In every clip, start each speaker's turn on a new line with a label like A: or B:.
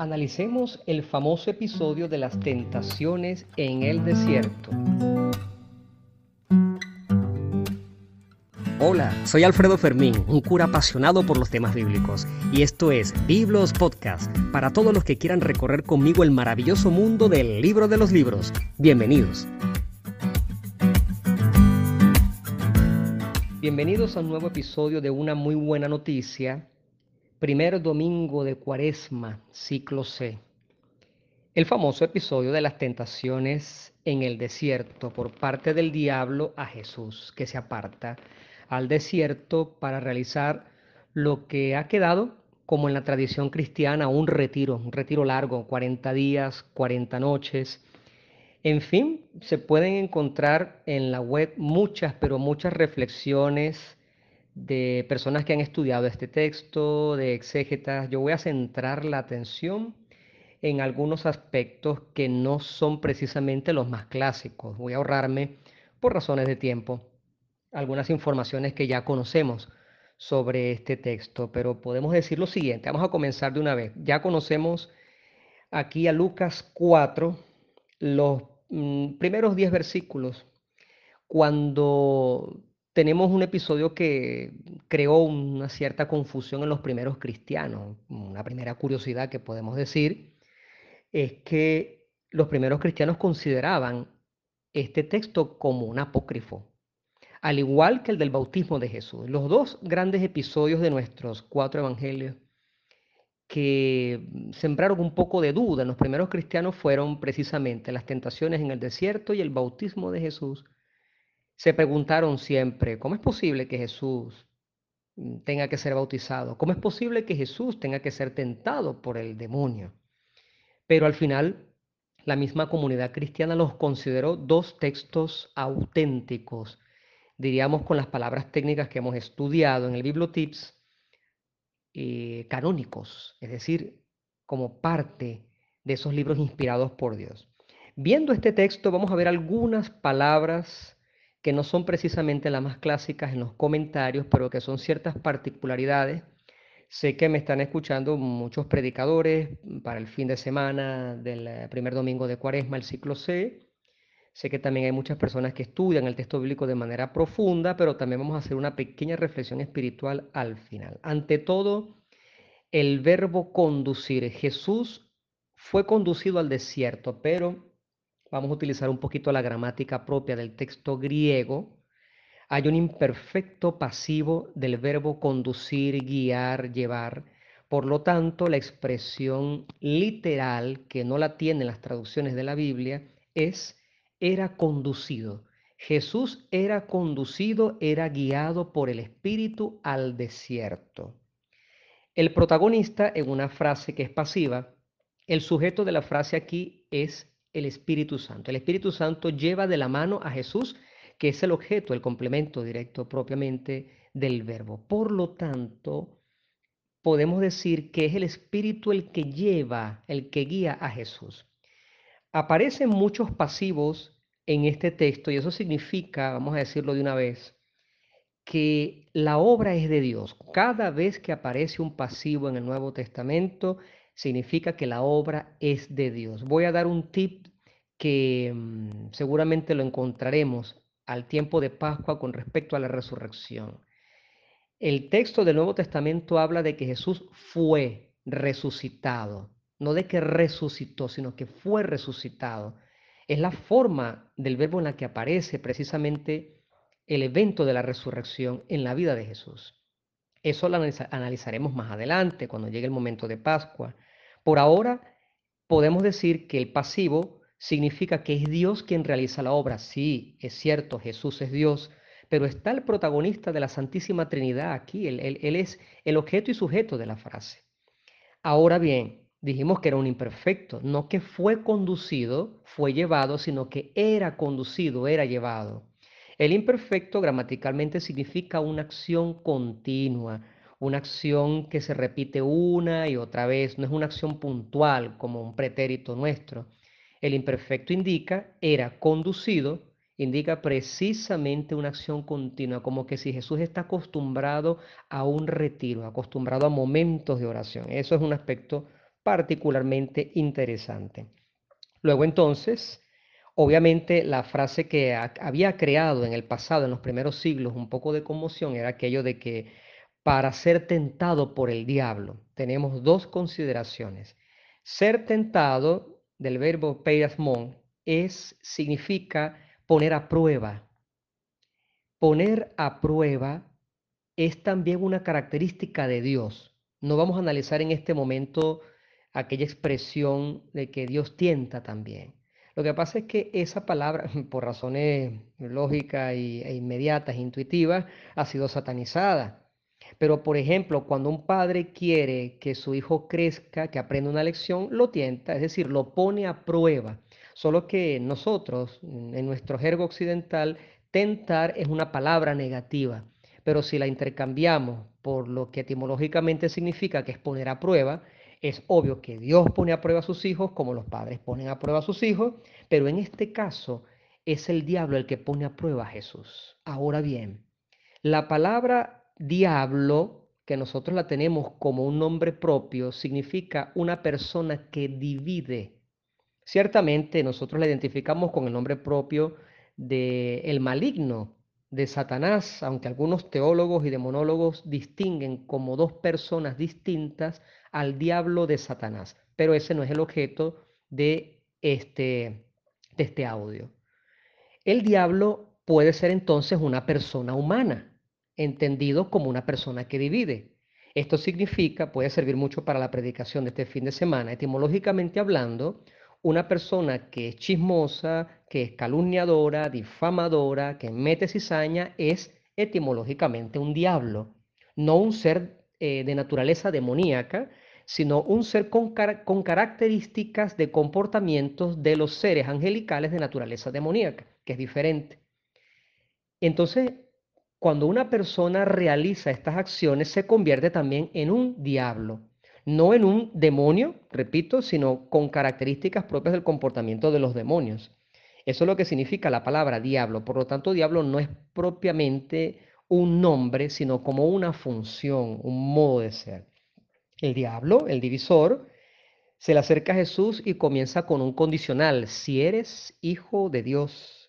A: analicemos el famoso episodio de las tentaciones en el desierto. Hola, soy Alfredo Fermín, un cura apasionado por los temas bíblicos, y esto es Biblos Podcast, para todos los que quieran recorrer conmigo el maravilloso mundo del libro de los libros. Bienvenidos. Bienvenidos a un nuevo episodio de una muy buena noticia Primer domingo de Cuaresma, ciclo C. El famoso episodio de las tentaciones en el desierto por parte del diablo a Jesús, que se aparta al desierto para realizar lo que ha quedado como en la tradición cristiana un retiro, un retiro largo, 40 días, 40 noches. En fin, se pueden encontrar en la web muchas, pero muchas reflexiones de personas que han estudiado este texto, de exégetas. Yo voy a centrar la atención en algunos aspectos que no son precisamente los más clásicos. Voy a ahorrarme, por razones de tiempo, algunas informaciones que ya conocemos sobre este texto, pero podemos decir lo siguiente, vamos a comenzar de una vez. Ya conocemos aquí a Lucas 4, los mm, primeros 10 versículos, cuando tenemos un episodio que creó una cierta confusión en los primeros cristianos. Una primera curiosidad que podemos decir es que los primeros cristianos consideraban este texto como un apócrifo, al igual que el del bautismo de Jesús. Los dos grandes episodios de nuestros cuatro evangelios que sembraron un poco de duda en los primeros cristianos fueron precisamente las tentaciones en el desierto y el bautismo de Jesús se preguntaron siempre, ¿cómo es posible que Jesús mm, tenga que ser bautizado? ¿Cómo es posible que Jesús tenga que ser tentado por el demonio? Pero al final, la misma comunidad cristiana los consideró dos textos auténticos, diríamos con las palabras técnicas que hemos estudiado en el Bibliotips, eh, canónicos, es decir, como parte de esos libros inspirados por Dios. Viendo este texto, vamos a ver algunas palabras que no son precisamente las más clásicas en los comentarios, pero que son ciertas particularidades. Sé que me están escuchando muchos predicadores para el fin de semana del eh, primer domingo de Cuaresma, el ciclo C. Sé que también hay muchas personas que estudian el texto bíblico de manera profunda, pero también vamos a hacer una pequeña reflexión espiritual al final. Ante todo, el verbo conducir. Jesús fue conducido al desierto, pero vamos a utilizar un poquito la gramática propia del texto griego, hay un imperfecto pasivo del verbo conducir, guiar, llevar. Por lo tanto, la expresión literal, que no la tienen las traducciones de la Biblia, es era conducido. Jesús era conducido, era guiado por el Espíritu al desierto. El protagonista, en una frase que es pasiva, el sujeto de la frase aquí es el Espíritu Santo. El Espíritu Santo lleva de la mano a Jesús, que es el objeto, el complemento directo propiamente del verbo. Por lo tanto, podemos decir que es el Espíritu el que lleva, el que guía a Jesús. Aparecen muchos pasivos en este texto y eso significa, vamos a decirlo de una vez, que la obra es de Dios. Cada vez que aparece un pasivo en el Nuevo Testamento, significa que la obra es de Dios. Voy a dar un tip que mm, seguramente lo encontraremos al tiempo de Pascua con respecto a la resurrección. El texto del Nuevo Testamento habla de que Jesús fue resucitado, no de que resucitó, sino que fue resucitado. Es la forma del verbo en la que aparece precisamente el evento de la resurrección en la vida de Jesús. Eso lo analizaremos más adelante, cuando llegue el momento de Pascua. Por ahora, podemos decir que el pasivo significa que es Dios quien realiza la obra. Sí, es cierto, Jesús es Dios, pero está el protagonista de la Santísima Trinidad aquí. Él, es el objeto y sujeto de la frase. Ahora bien, dijimos que era un imperfecto, no que fue conducido, fue llevado, sino que era conducido, era llevado. El imperfecto gramaticalmente significa una acción continua, una acción que se repite una y otra vez, no es una acción puntual como un pretérito nuestro. El imperfecto indica era conducido, indica precisamente una acción continua, como que si Jesús está acostumbrado a un retiro, acostumbrado a momentos de oración. Eso es un aspecto particularmente interesante. Luego entonces, obviamente la frase que había creado en el pasado, en los primeros siglos, un poco de conmoción, era aquello de que para ser tentado por el diablo, tenemos dos consideraciones. Ser tentado, del verbo peirasmon, es, significa poner a prueba. Poner a prueba es también una característica de Dios. No vamos a analizar en este momento aquella expresión de que Dios tienta también. Lo que pasa es que esa palabra, por razones lógicas e inmediatas, intuitivas, ha sido satanizada. Pero, por ejemplo, cuando un padre quiere que su hijo crezca, que aprenda una lección, lo tienta, es decir, lo pone a prueba. Solo que nosotros, en nuestro jergo occidental, tentar es una palabra negativa. Pero si la intercambiamos por lo que etimológicamente significa que es poner a prueba, es obvio que Dios pone a prueba a sus hijos como los padres ponen a prueba a sus hijos, pero en este caso es el diablo el que pone a prueba a Jesús. Ahora bien, la palabra diablo, que nosotros la tenemos como un nombre propio, significa una persona que divide. Ciertamente nosotros la identificamos con el nombre propio de el maligno, de Satanás, aunque algunos teólogos y demonólogos distinguen como dos personas distintas al diablo de Satanás. Pero ese no es el objeto de este, de este audio. El diablo puede ser entonces una persona humana, entendido como una persona que divide. Esto significa, puede servir mucho para la predicación de este fin de semana, etimológicamente hablando, una persona que es chismosa, que es calumniadora, difamadora, que mete cizaña, es etimológicamente un diablo, no un ser eh, de naturaleza demoníaca, sino un ser con, con características de comportamientos de los seres angelicales de naturaleza demoníaca, que es diferente. Entonces, cuando una persona realiza estas acciones, se convierte también en un diablo no en un demonio, repito, sino con características propias del comportamiento de los demonios. Eso es lo que significa la palabra diablo. Por lo tanto, diablo no es propiamente un nombre, sino como una función, un modo de ser. El diablo, el divisor, se le acerca a Jesús y comienza con un condicional. Si eres hijo de Dios.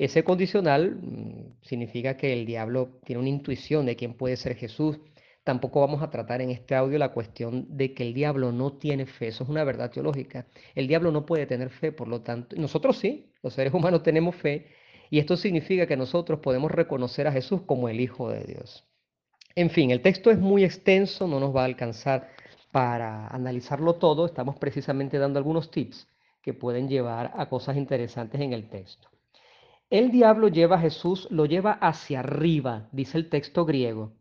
A: Ese condicional mm, significa que el diablo tiene una intuición de quién puede ser Jesús Tampoco vamos a tratar en este audio la cuestión de que el diablo no tiene fe. Eso es una verdad teológica. El diablo no puede tener fe, por lo tanto, nosotros sí, los seres humanos tenemos fe. Y esto significa que nosotros podemos reconocer a Jesús como el Hijo de Dios. En fin, el texto es muy extenso, no nos va a alcanzar para analizarlo todo. Estamos precisamente dando algunos tips que pueden llevar a cosas interesantes en el texto. El diablo lleva a Jesús, lo lleva hacia arriba, dice el texto griego.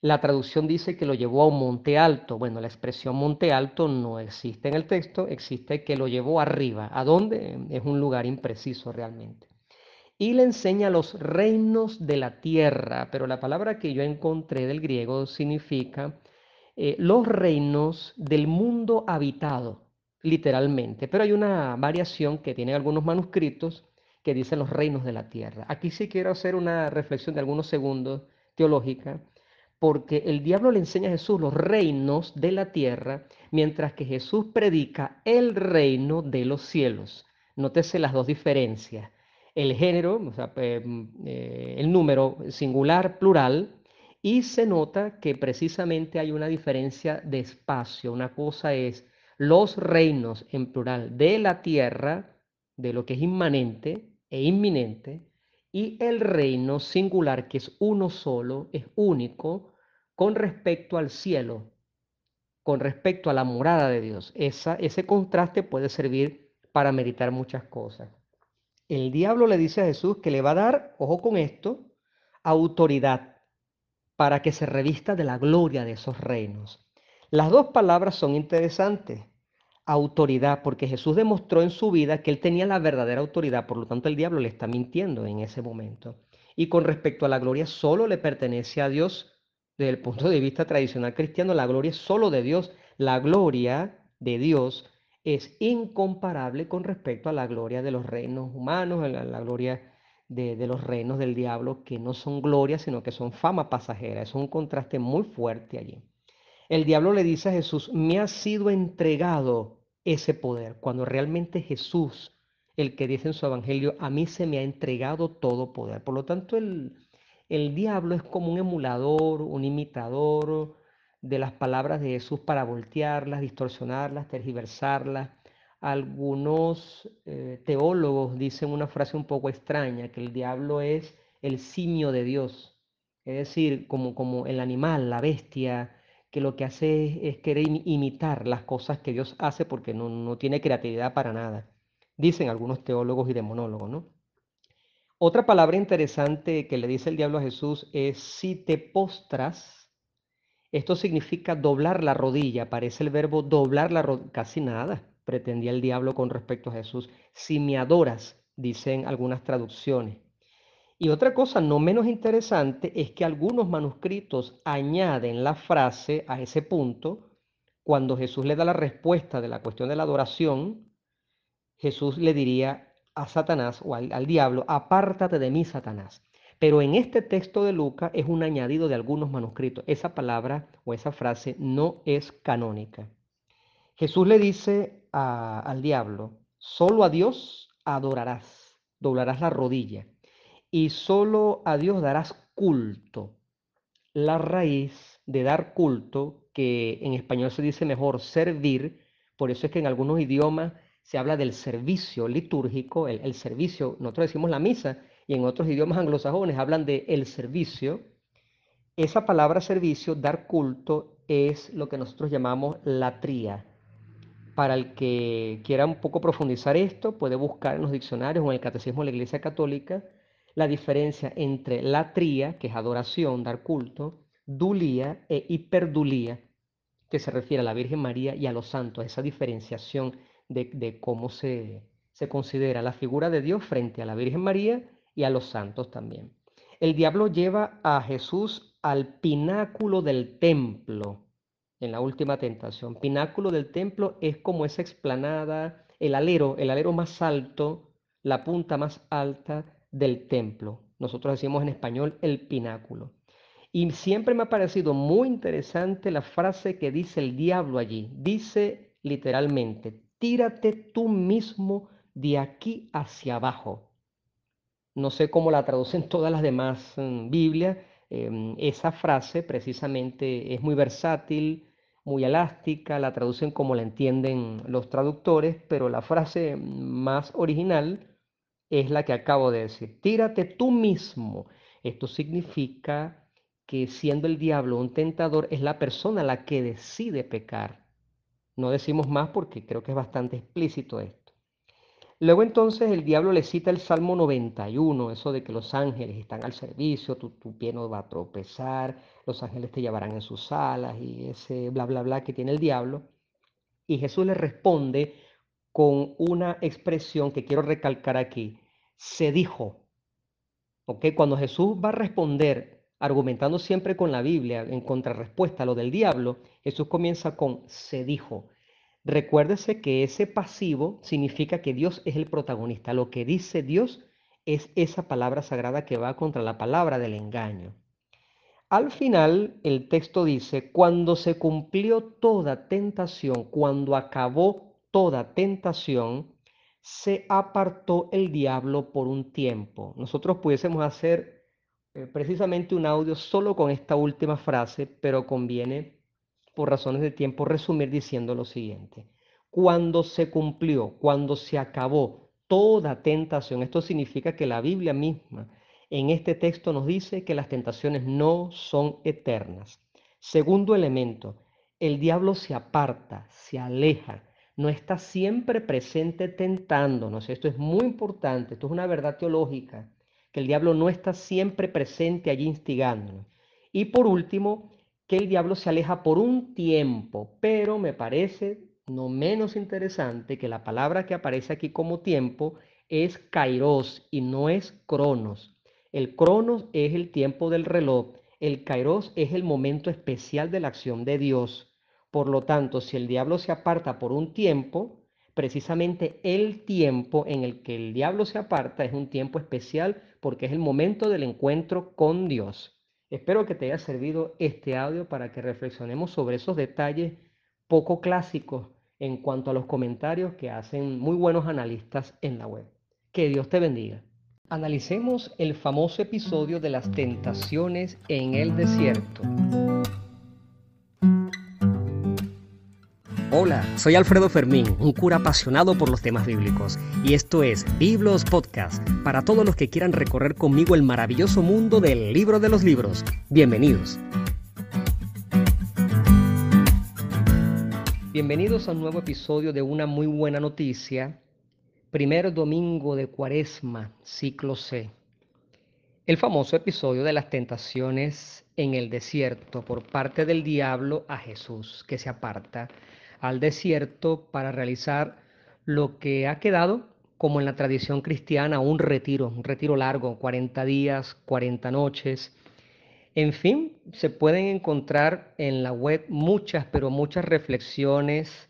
A: La traducción dice que lo llevó a un monte alto. Bueno, la expresión monte alto no existe en el texto, existe que lo llevó arriba. ¿A dónde? Es un lugar impreciso realmente. Y le enseña los reinos de la tierra, pero la palabra que yo encontré del griego significa eh, los reinos del mundo habitado, literalmente. Pero hay una variación que tienen algunos manuscritos que dicen los reinos de la tierra. Aquí sí quiero hacer una reflexión de algunos segundos teológica porque el diablo le enseña a Jesús los reinos de la tierra, mientras que Jesús predica el reino de los cielos. Nótese las dos diferencias. El género, sea, eh, el número singular, plural, y se nota que precisamente hay una diferencia de espacio. Una cosa es los reinos en plural de la tierra, de lo que es inmanente e inminente, y el reino singular, que es uno solo, es único con respecto al cielo, con respecto a la morada de Dios. Esa, ese contraste puede servir para meditar muchas cosas. El diablo le dice a Jesús que le va a dar, ojo con esto, autoridad para que se revista de la gloria de esos reinos. Las dos palabras son interesantes autoridad, porque Jesús demostró en su vida que él tenía la verdadera autoridad, por lo tanto el diablo le está mintiendo en ese momento. Y con respecto a la gloria, solo le pertenece a Dios. Desde el punto de vista tradicional cristiano, la gloria es solo de Dios. La gloria de Dios es incomparable con respecto a la gloria de los reinos humanos, la, la gloria de, los reinos del diablo, que no son gloria, sino que son fama pasajera. Es un contraste muy fuerte allí. El diablo le dice a Jesús, me ha sido entregado ese poder, cuando realmente Jesús, el que dice en su evangelio, a mí se me ha entregado todo poder. Por lo tanto, el, el diablo es como un emulador, un imitador de las palabras de Jesús para voltearlas, distorsionarlas, tergiversarlas. Algunos eh, teólogos dicen una frase un poco extraña, que el diablo es el simio de Dios, es decir, como, como el animal, la bestia, que lo que hace es, querer imitar las cosas que Dios hace porque no, no tiene creatividad para nada. Dicen algunos teólogos y demonólogos, ¿no? Otra palabra interesante que le dice el diablo a Jesús es si te postras. Esto significa doblar la rodilla, aparece el verbo doblar la rodilla, casi nada pretendía el diablo con respecto a Jesús. Si me adoras, dicen algunas traducciones. Y otra cosa no menos interesante es que algunos manuscritos añaden la frase a ese punto, cuando Jesús le da la respuesta de la cuestión de la adoración, Jesús le diría a Satanás o al, diablo, apártate de mí, Satanás. Pero en este texto de Lucas es un añadido de algunos manuscritos. Esa palabra o esa frase no es canónica. Jesús le dice al diablo, solo a Dios adorarás, doblarás la rodilla y solo a Dios darás culto. La raíz de dar culto, que en español se dice mejor servir, por eso es que en algunos idiomas se habla del servicio litúrgico, el, servicio, nosotros decimos la misa, y en otros idiomas anglosajones hablan de el servicio. Esa palabra servicio, dar culto, es lo que nosotros llamamos latría. Para el que quiera un poco profundizar esto, puede buscar en los diccionarios o en el Catecismo de la Iglesia Católica la diferencia entre latría, que es adoración, dar culto, dulía e hiperdulía, que se refiere a la Virgen María y a los santos, esa diferenciación de, cómo se, se considera la figura de Dios frente a la Virgen María y a los santos también. El diablo lleva a Jesús al pináculo del templo en la última tentación. Pináculo del templo es como esa explanada, el alero, el alero más alto, la punta más alta del templo. Nosotros decimos en español el pináculo. Y siempre me ha parecido muy interesante la frase que dice el diablo allí. Dice literalmente, tírate tú mismo de aquí hacia abajo. No sé cómo la traducen todas las demás mm, Biblias. Em, esa frase precisamente es muy versátil, muy elástica, la traducen como la entienden los traductores, pero la frase más original es la que acabo de decir. Tírate tú mismo. Esto significa que siendo el diablo un tentador, es la persona la que decide pecar. No decimos más porque creo que es bastante explícito esto. Luego entonces el diablo le cita el Salmo 91, eso de que los ángeles están al servicio, tu, tu pie no va a tropezar, los ángeles te llevarán en sus alas y ese bla, bla, bla que tiene el diablo. Y Jesús le responde con una expresión que quiero recalcar aquí. Se dijo. ¿Ok? Cuando Jesús va a responder argumentando siempre con la Biblia en contrarrespuesta a lo del diablo, Jesús comienza con se dijo. Recuérdese que ese pasivo significa que Dios es el protagonista. Lo que dice Dios es esa palabra sagrada que va contra la palabra del engaño. Al final, el texto dice, cuando se cumplió toda tentación, cuando acabó toda tentación, se apartó el diablo por un tiempo. Nosotros pudiésemos hacer eh, precisamente un audio solo con esta última frase, pero conviene, por razones de tiempo, resumir diciendo lo siguiente. Cuando se cumplió, cuando se acabó toda tentación, esto significa que la Biblia misma en este texto nos dice que las tentaciones no son eternas. Segundo elemento, el diablo se aparta, se aleja, no está siempre presente tentándonos. Esto es muy importante, esto es una verdad teológica que el diablo no está siempre presente allí instigándonos. Y por último, que el diablo se aleja por un tiempo, pero me parece no menos interesante que la palabra que aparece aquí como tiempo es kairos y no es cronos. El cronos es el tiempo del reloj, el kairos es el momento especial de la acción de Dios. Por lo tanto, si el diablo se aparta por un tiempo, precisamente el tiempo en el que el diablo se aparta es un tiempo especial porque es el momento del encuentro con Dios. Espero que te haya servido este audio para que reflexionemos sobre esos detalles poco clásicos en cuanto a los comentarios que hacen muy buenos analistas en la web. Que Dios te bendiga. Analicemos el famoso episodio de las tentaciones en el desierto. Hola, soy Alfredo Fermín, un cura apasionado por los temas bíblicos, y esto es Biblos Podcast, para todos los que quieran recorrer conmigo el maravilloso mundo del libro de los libros. Bienvenidos. Bienvenidos a un nuevo episodio de una muy buena noticia, primer domingo de Cuaresma, ciclo C. El famoso episodio de las tentaciones en el desierto por parte del diablo a Jesús, que se aparta al desierto para realizar lo que ha quedado como en la tradición cristiana un retiro, un retiro largo, 40 días, 40 noches. En fin, se pueden encontrar en la web muchas, pero muchas reflexiones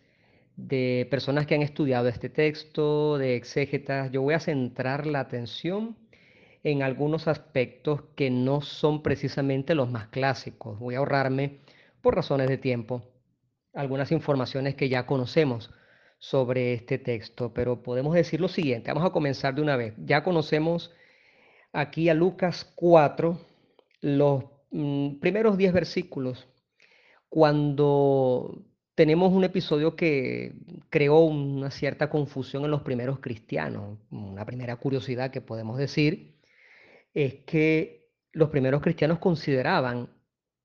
A: de personas que han estudiado este texto, de exégetas. Yo voy a centrar la atención en algunos aspectos que no son precisamente los más clásicos. Voy a ahorrarme, por razones de tiempo, algunas informaciones que ya conocemos sobre este texto, pero podemos decir lo siguiente, vamos a comenzar de una vez. Ya conocemos aquí a Lucas 4, los mm, primeros 10 versículos, cuando tenemos un episodio que creó una cierta confusión en los primeros cristianos. Una primera curiosidad que podemos decir es que los primeros cristianos consideraban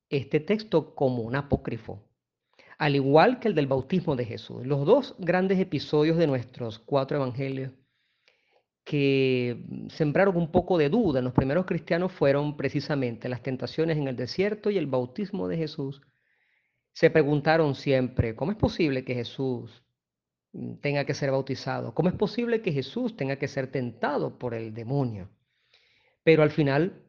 A: este texto como un apócrifo, al igual que el del bautismo de Jesús. Los dos grandes episodios de nuestros cuatro evangelios que sembraron un poco de duda en los primeros cristianos fueron precisamente las tentaciones en el desierto y el bautismo de Jesús. Se preguntaron siempre, ¿cómo es posible que Jesús tenga que ser bautizado? ¿Cómo es posible que Jesús tenga que ser tentado por el demonio? Pero al final,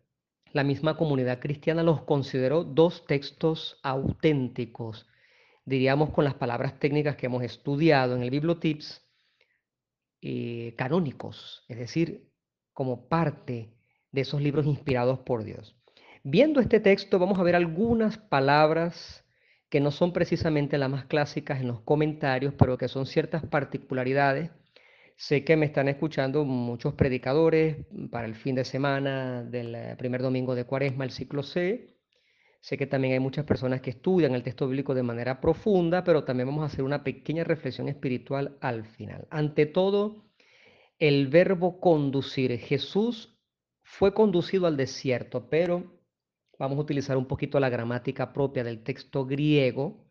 A: la misma comunidad cristiana los consideró dos textos auténticos diríamos con las palabras técnicas que hemos estudiado en el Bibliotips, eh, canónicos, es decir, como parte de esos libros inspirados por Dios. Viendo este texto vamos a ver algunas palabras que no son precisamente las más clásicas en los comentarios, pero que son ciertas particularidades. Sé que me están escuchando muchos predicadores para el fin de semana del eh, primer domingo de Cuaresma, el ciclo C, Sé que también hay muchas personas que estudian el texto bíblico de manera profunda, pero también vamos a hacer una pequeña reflexión espiritual al final. Ante todo, el verbo conducir. Jesús fue conducido al desierto, pero vamos a utilizar un poquito la gramática propia del texto griego.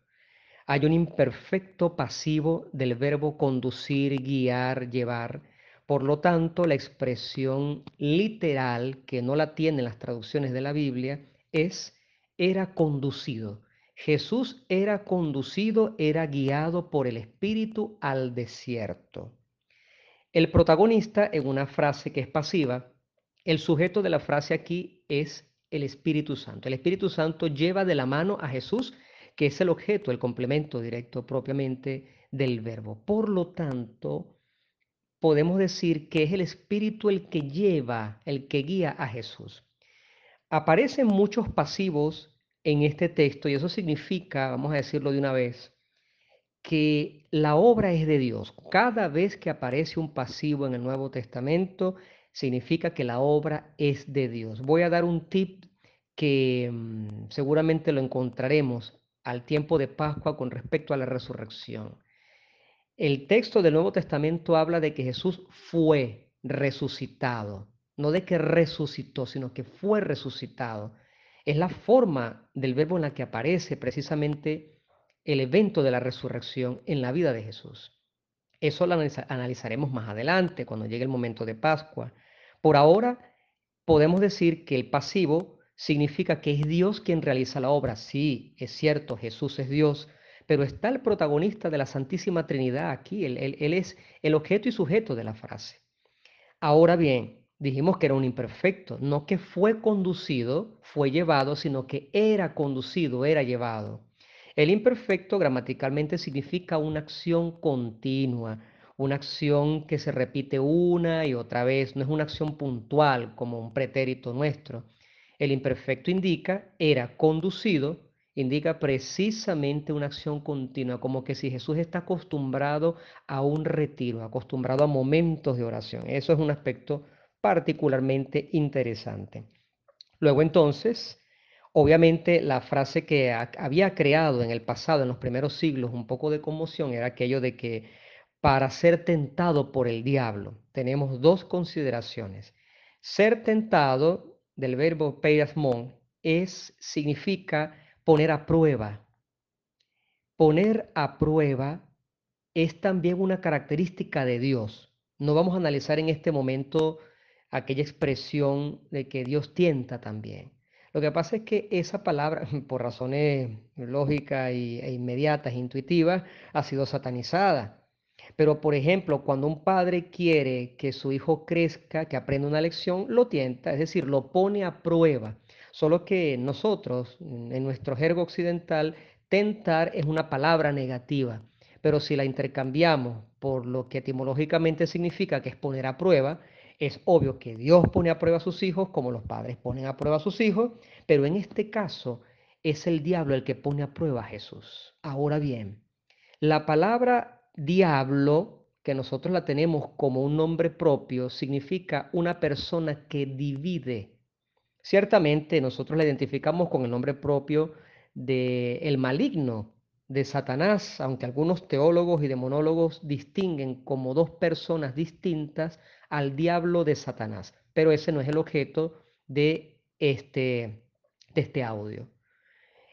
A: Hay un imperfecto pasivo del verbo conducir, guiar, llevar. Por lo tanto, la expresión literal, que no la tienen las traducciones de la Biblia, es era conducido. Jesús era conducido, era guiado por el Espíritu al desierto. El protagonista, en una frase que es pasiva, el sujeto de la frase aquí es el Espíritu Santo. El Espíritu Santo lleva de la mano a Jesús, que es el objeto, el complemento directo propiamente del verbo. Por lo tanto, podemos decir que es el Espíritu el que lleva, el que guía a Jesús. Aparecen muchos pasivos en este texto y eso significa, vamos a decirlo de una vez, que la obra es de Dios. Cada vez que aparece un pasivo en el Nuevo Testamento, significa que la obra es de Dios. Voy a dar un tip que mm, seguramente lo encontraremos al tiempo de Pascua con respecto a la resurrección. El texto del Nuevo Testamento habla de que Jesús fue resucitado no de que resucitó, sino que fue resucitado. Es la forma del verbo en la que aparece precisamente el evento de la resurrección en la vida de Jesús. Eso lo analizaremos más adelante, cuando llegue el momento de Pascua. Por ahora, podemos decir que el pasivo significa que es Dios quien realiza la obra. Sí, es cierto, Jesús es Dios, pero está el protagonista de la Santísima Trinidad aquí. Él, él es el objeto y sujeto de la frase. Ahora bien, dijimos que era un imperfecto, no que fue conducido, fue llevado, sino que era conducido, era llevado. El imperfecto gramaticalmente significa una acción continua, una acción que se repite una y otra vez, no es una acción puntual como un pretérito nuestro. El imperfecto indica era conducido, indica precisamente una acción continua, como que si Jesús está acostumbrado a un retiro, acostumbrado a momentos de oración. Eso es un aspecto particularmente interesante. Luego entonces, obviamente la frase que había creado en el pasado, en los primeros siglos, un poco de conmoción, era aquello de que para ser tentado por el diablo, tenemos dos consideraciones. Ser tentado, del verbo peirasmon, es, significa poner a prueba. Poner a prueba es también una característica de Dios. No vamos a analizar en este momento aquella expresión de que Dios tienta también. Lo que pasa es que esa palabra, por razones lógicas e inmediatas, intuitivas, ha sido satanizada. Pero, por ejemplo, cuando un padre quiere que su hijo crezca, que aprenda una lección, lo tienta, es decir, lo pone a prueba. Solo que nosotros, en nuestro jergo occidental, tentar es una palabra negativa. Pero si la intercambiamos por lo que etimológicamente significa que es poner a prueba, es obvio que Dios pone a prueba a sus hijos como los padres ponen a prueba a sus hijos, pero en este caso es el diablo el que pone a prueba a Jesús. Ahora bien, la palabra diablo, que nosotros la tenemos como un nombre propio, significa una persona que divide. Ciertamente nosotros la identificamos con el nombre propio de el maligno, de Satanás, aunque algunos teólogos y demonólogos distinguen como dos personas distintas al diablo de Satanás. Pero ese no es el objeto de este, de este audio.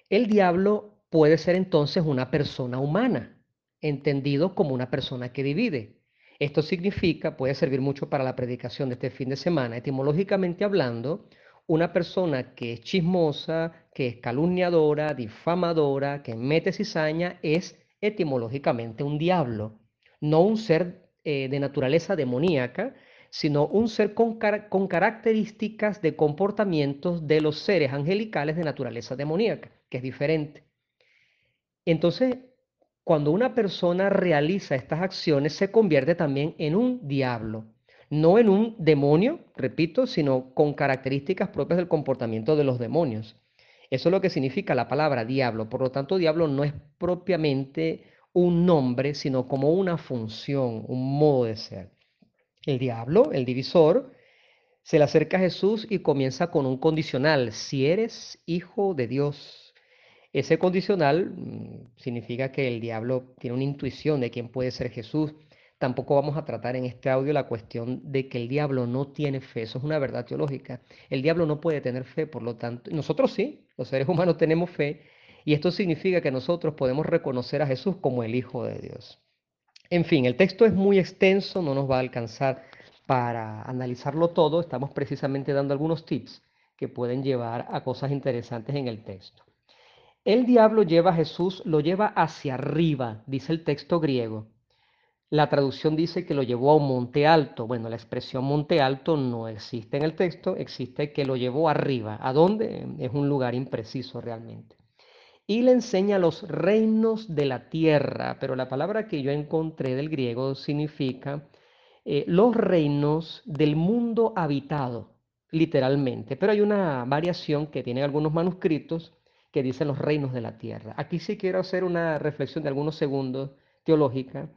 A: El diablo puede ser entonces una persona humana, entendido como una persona que divide. Esto significa, puede servir mucho para la predicación de este fin de semana, etimológicamente hablando, una persona que es chismosa, que es calumniadora, difamadora, que mete cizaña, es etimológicamente un diablo, no un ser eh, de naturaleza demoníaca, sino un ser con, características de comportamientos de los seres angelicales de naturaleza demoníaca, que es diferente. Entonces, cuando una persona realiza estas acciones, se convierte también en un diablo, no en un demonio, repito, sino con características propias del comportamiento de los demonios. Eso es lo que significa la palabra diablo. Por lo tanto, diablo no es propiamente un nombre, sino como una función, un modo de ser. El diablo, el divisor, se le acerca a Jesús y comienza con un condicional, si eres hijo de Dios. Ese condicional mm, significa que el diablo tiene una intuición de quién puede ser Jesús. Tampoco vamos a tratar en este audio la cuestión de que el diablo no tiene fe. Eso es una verdad teológica. El diablo no puede tener fe, por lo tanto, nosotros sí, los seres humanos tenemos fe. Y esto significa que nosotros podemos reconocer a Jesús como el Hijo de Dios. En fin, el texto es muy extenso, no nos va a alcanzar para analizarlo todo. Estamos precisamente dando algunos tips que pueden llevar a cosas interesantes en el texto. El diablo lleva a Jesús, lo lleva hacia arriba, dice el texto griego. La traducción dice que lo llevó a un monte alto. Bueno, la expresión monte alto no existe en el texto, existe que lo llevó arriba. ¿A dónde? Es un lugar impreciso realmente y le enseña los reinos de la tierra, pero la palabra que yo encontré del griego significa eh, los reinos del mundo habitado, literalmente, pero hay una variación que tiene algunos manuscritos que dicen los reinos de la tierra. Aquí sí quiero hacer una reflexión de algunos segundos teológica,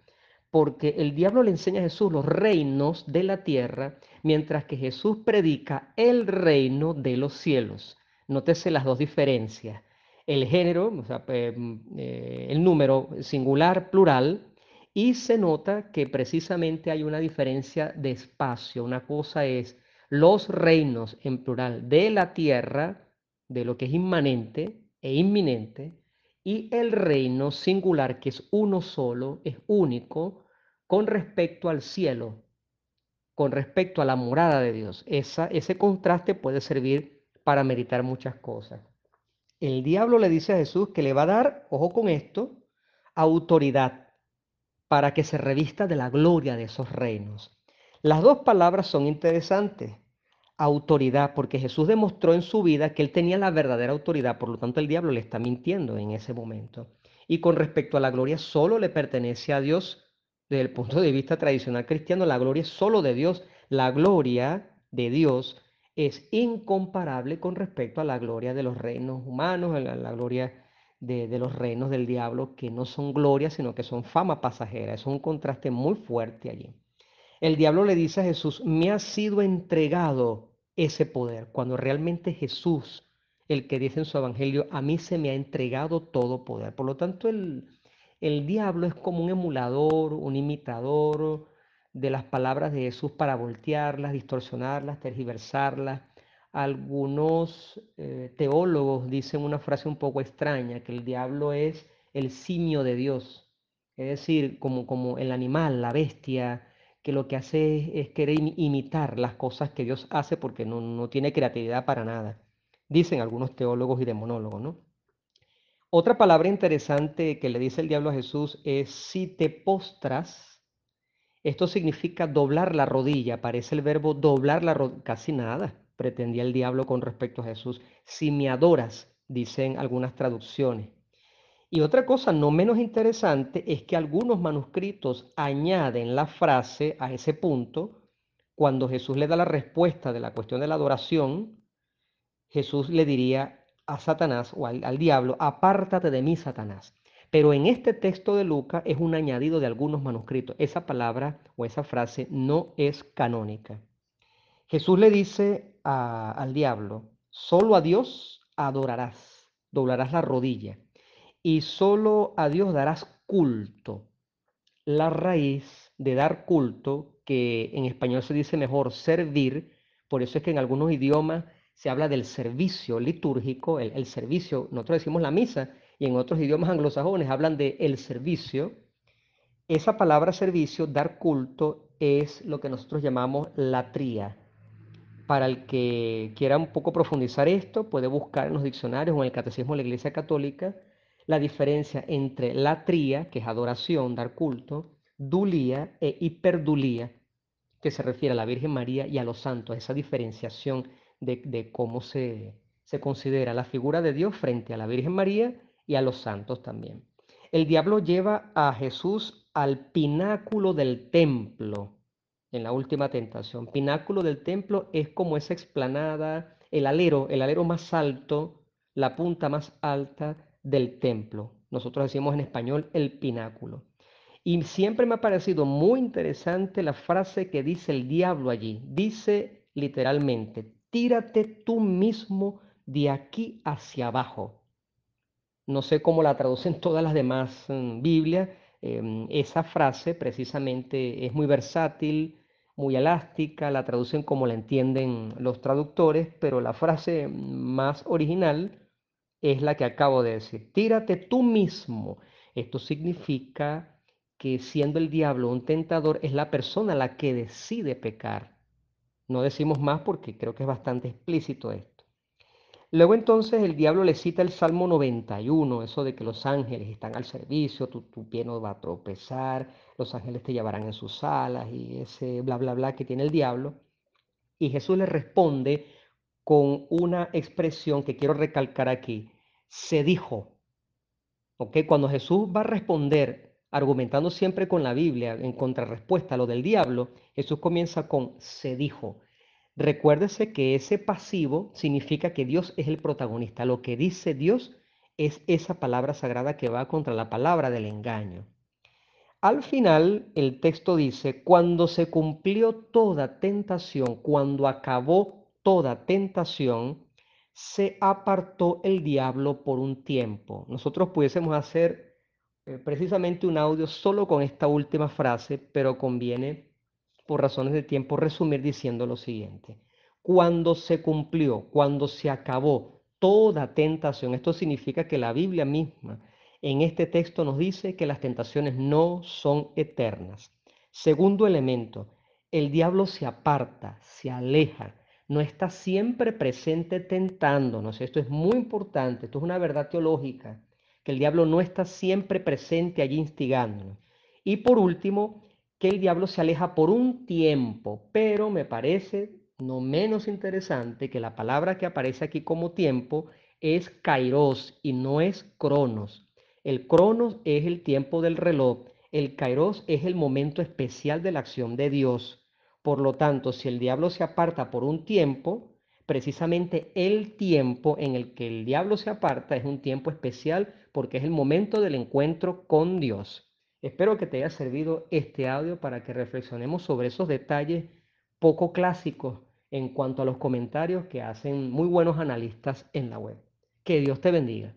A: porque el diablo le enseña a Jesús los reinos de la tierra, mientras que Jesús predica el reino de los cielos. Nótese las dos diferencias el género, mm, eh, el número singular, plural, y se nota que precisamente hay una diferencia de espacio. Una cosa es los reinos en plural de la tierra, de lo que es inmanente e inminente, y el reino singular, que es uno solo, es único, con respecto al cielo, con respecto a la morada de Dios. Esa, ese contraste puede servir para meditar muchas cosas el diablo le dice a Jesús que le va a dar, ojo con esto, autoridad para que se revista de la gloria de esos reinos. Las dos palabras son interesantes. Autoridad, porque Jesús demostró en su vida que él tenía la verdadera autoridad, por lo tanto el diablo le está mintiendo en ese momento. Y con respecto a la gloria, solo le pertenece a Dios, desde el punto de vista tradicional cristiano, la gloria es solo de Dios. La gloria de Dios es incomparable con respecto a la gloria de los reinos humanos, a la, gloria de, de, los reinos del diablo, que no son gloria, sino que son fama pasajera. Es un contraste muy fuerte allí. El diablo le dice a Jesús, me ha sido entregado ese poder, cuando realmente Jesús, el que dice en su evangelio, a mí se me ha entregado todo poder. Por lo tanto, el, el diablo es como un emulador, un imitador de las palabras de Jesús para voltearlas, distorsionarlas, tergiversarlas. Algunos eh, teólogos dicen una frase un poco extraña, que el diablo es el simio de Dios, es decir, como, como el animal, la bestia, que lo que hace es, querer imitar las cosas que Dios hace porque no, no tiene creatividad para nada. Dicen algunos teólogos y demonólogos, ¿no? Otra palabra interesante que le dice el diablo a Jesús es si te postras. Esto significa doblar la rodilla. Aparece el verbo doblar la rodilla. Casi nada pretendía el diablo con respecto a Jesús. Si me adoras, dicen algunas traducciones. Y otra cosa no menos interesante es que algunos manuscritos añaden la frase a ese punto, cuando Jesús le da la respuesta de la cuestión de la adoración, Jesús le diría a Satanás o al, diablo, apártate de mí, Satanás. Pero en este texto de Lucas es un añadido de algunos manuscritos. Esa palabra o esa frase no es canónica. Jesús le dice al diablo, solo a Dios adorarás, doblarás la rodilla y solo a Dios darás culto. La raíz de dar culto, que en español se dice mejor servir, por eso es que en algunos idiomas se habla del servicio litúrgico, el, servicio, nosotros decimos la misa, y en otros idiomas anglosajones hablan de el servicio. Esa palabra servicio, dar culto, es lo que nosotros llamamos latría. Para el que quiera un poco profundizar esto, puede buscar en los diccionarios o en el Catecismo de la Iglesia Católica la diferencia entre latría, que es adoración, dar culto, dulía e hiperdulía, que se refiere a la Virgen María y a los santos, esa diferenciación de, cómo se, se considera la figura de Dios frente a la Virgen María y a los santos también. El diablo lleva a Jesús al pináculo del templo en la última tentación. Pináculo del templo es como esa explanada, el alero, el alero más alto, la punta más alta del templo. Nosotros decimos en español el pináculo. Y siempre me ha parecido muy interesante la frase que dice el diablo allí. Dice literalmente, tírate tú mismo de aquí hacia abajo. No sé cómo la traducen todas las demás mm, Biblias. Em, esa frase precisamente es muy versátil, muy elástica, la traducen como la entienden los traductores, pero la frase más original es la que acabo de decir. Tírate tú mismo. Esto significa que siendo el diablo un tentador, es la persona la que decide pecar. No decimos más porque creo que es bastante explícito esto. Luego entonces el diablo le cita el Salmo 91, eso de que los ángeles están al servicio, tu, tu pie no va a tropezar, los ángeles te llevarán en sus alas y ese bla, bla, bla que tiene el diablo. Y Jesús le responde con una expresión que quiero recalcar aquí. Se dijo. ¿Ok? Cuando Jesús va a responder argumentando siempre con la Biblia en contrarrespuesta a lo del diablo, Jesús comienza con se dijo. Recuérdese que ese pasivo significa que Dios es el protagonista. Lo que dice Dios es esa palabra sagrada que va contra la palabra del engaño. Al final, el texto dice, cuando se cumplió toda tentación, cuando acabó toda tentación, se apartó el diablo por un tiempo. Nosotros pudiésemos hacer eh, precisamente un audio solo con esta última frase, pero conviene, por razones de tiempo, resumir diciendo lo siguiente. Cuando se cumplió, cuando se acabó toda tentación, esto significa que la Biblia misma en este texto nos dice que las tentaciones no son eternas. Segundo elemento, el diablo se aparta, se aleja, no está siempre presente tentándonos. Esto es muy importante, esto es una verdad teológica, que el diablo no está siempre presente allí instigándonos. Y por último, que el diablo se aleja por un tiempo, pero me parece no menos interesante que la palabra que aparece aquí como tiempo es kairos y no es cronos. El cronos es el tiempo del reloj, el kairos es el momento especial de la acción de Dios. Por lo tanto, si el diablo se aparta por un tiempo, precisamente el tiempo en el que el diablo se aparta es un tiempo especial porque es el momento del encuentro con Dios. Espero que te haya servido este audio para que reflexionemos sobre esos detalles poco clásicos en cuanto a los comentarios que hacen muy buenos analistas en la web. Que Dios te bendiga.